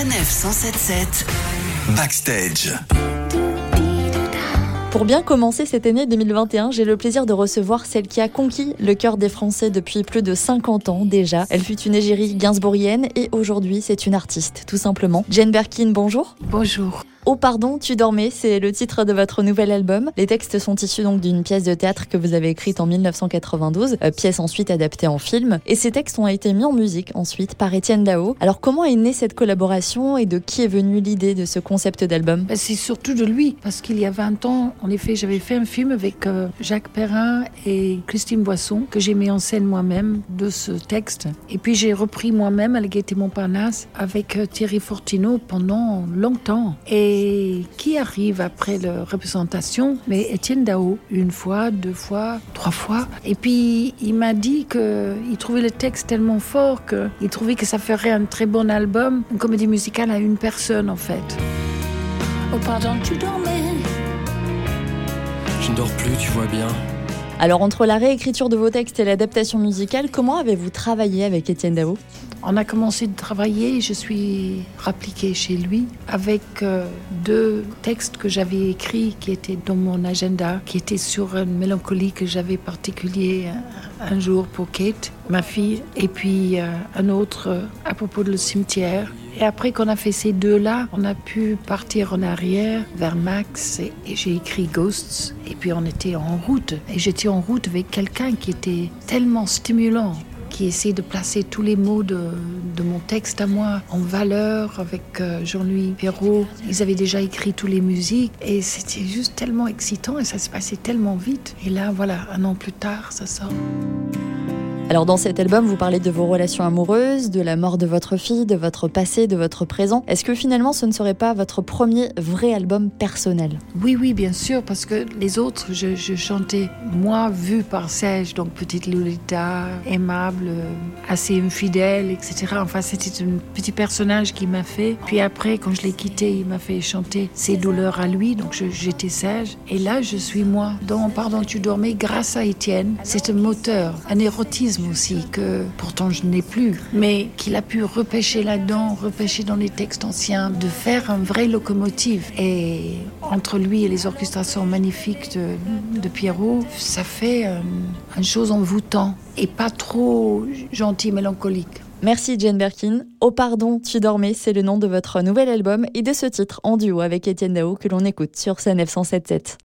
Sanef 177 Backstage. Pour bien commencer cette année 2021, j'ai le plaisir de recevoir celle qui a conquis le cœur des Français depuis plus de 50 ans déjà. Elle fut une égérie gainsbourgienne et aujourd'hui c'est une artiste, tout simplement. Jane Birkin, bonjour. Bonjour. Oh pardon, tu dormais, c'est le titre de votre nouvel album. Les textes sont issus donc d'une pièce de théâtre que vous avez écrite en 1992, euh, pièce ensuite adaptée en film. Et ces textes ont été mis en musique ensuite par Étienne Dao. Alors comment est née cette collaboration et de qui est venue l'idée de ce concept d'album? Ben, C'est surtout de lui, parce qu'il y a 20 ans, en effet, j'avais fait un film avec euh, Jacques Perrin et Christine Boisson, que j'ai mis en scène moi-même de ce texte. Et puis j'ai repris moi-même à la Gaîté Montparnasse avec euh, Thierry Fortino pendant longtemps. Et qui arrive après la représentation? Mais Étienne Dao, une fois, deux fois, trois fois. Et puis il m'a dit qu'il trouvait le texte tellement fort qu'il trouvait que ça ferait un très bon album, une comédie musicale à une personne en fait. Oh pardon, tu dormais Je ne dors plus, tu vois bien. Alors entre la réécriture de vos textes et l'adaptation musicale, comment avez-vous travaillé avec Étienne Dao? On a commencé de travailler, je suis rappliquée chez lui avec euh, deux textes que j'avais écrits qui étaient dans mon agenda, qui étaient sur une mélancolie que j'avais particulier un, jour pour Kate, ma fille, et puis euh, un autre euh, à propos de le cimetière. Et après qu'on a fait ces deux-là, on a pu partir en arrière vers Max et, j'ai écrit Ghosts. Et puis on était en route. Et j'étais en route avec quelqu'un qui était tellement stimulant qui essayait de placer tous les mots de, de mon texte à moi en valeur avec euh, Jean-Louis Perrault. Ils avaient déjà écrit toutes les musiques et c'était juste tellement excitant et ça se passait tellement vite. Et là, voilà, un an plus tard, ça sort. Alors dans cet album, vous parlez de vos relations amoureuses, de la mort de votre fille, de votre passé, de votre présent. Est-ce que finalement ce ne serait pas votre premier vrai album personnel? Oui, oui, bien sûr, parce que les autres, je, chantais moi vu par Serge, donc petite Lolita, aimable, assez infidèle, etc. Enfin, c'était un petit personnage qui m'a fait. Puis après, quand je l'ai quitté, il m'a fait chanter ses douleurs à lui, donc j'étais Serge. Et là, je suis moi. Dans Pardon, tu dormais, grâce à Étienne, c'est un moteur, un érotisme aussi que pourtant je n'ai plus, mais qu'il a pu repêcher là-dedans, repêcher dans les textes anciens, de faire un vrai locomotive. Et entre lui et les orchestrations magnifiques de, de Pierrot, ça fait euh, une chose envoûtant et pas trop gentil, mélancolique. Merci Jane Birkin. Oh pardon, tu dormais, c'est le nom de votre nouvel album et de ce titre en duo avec Étienne Dao que l'on écoute sur sa 977.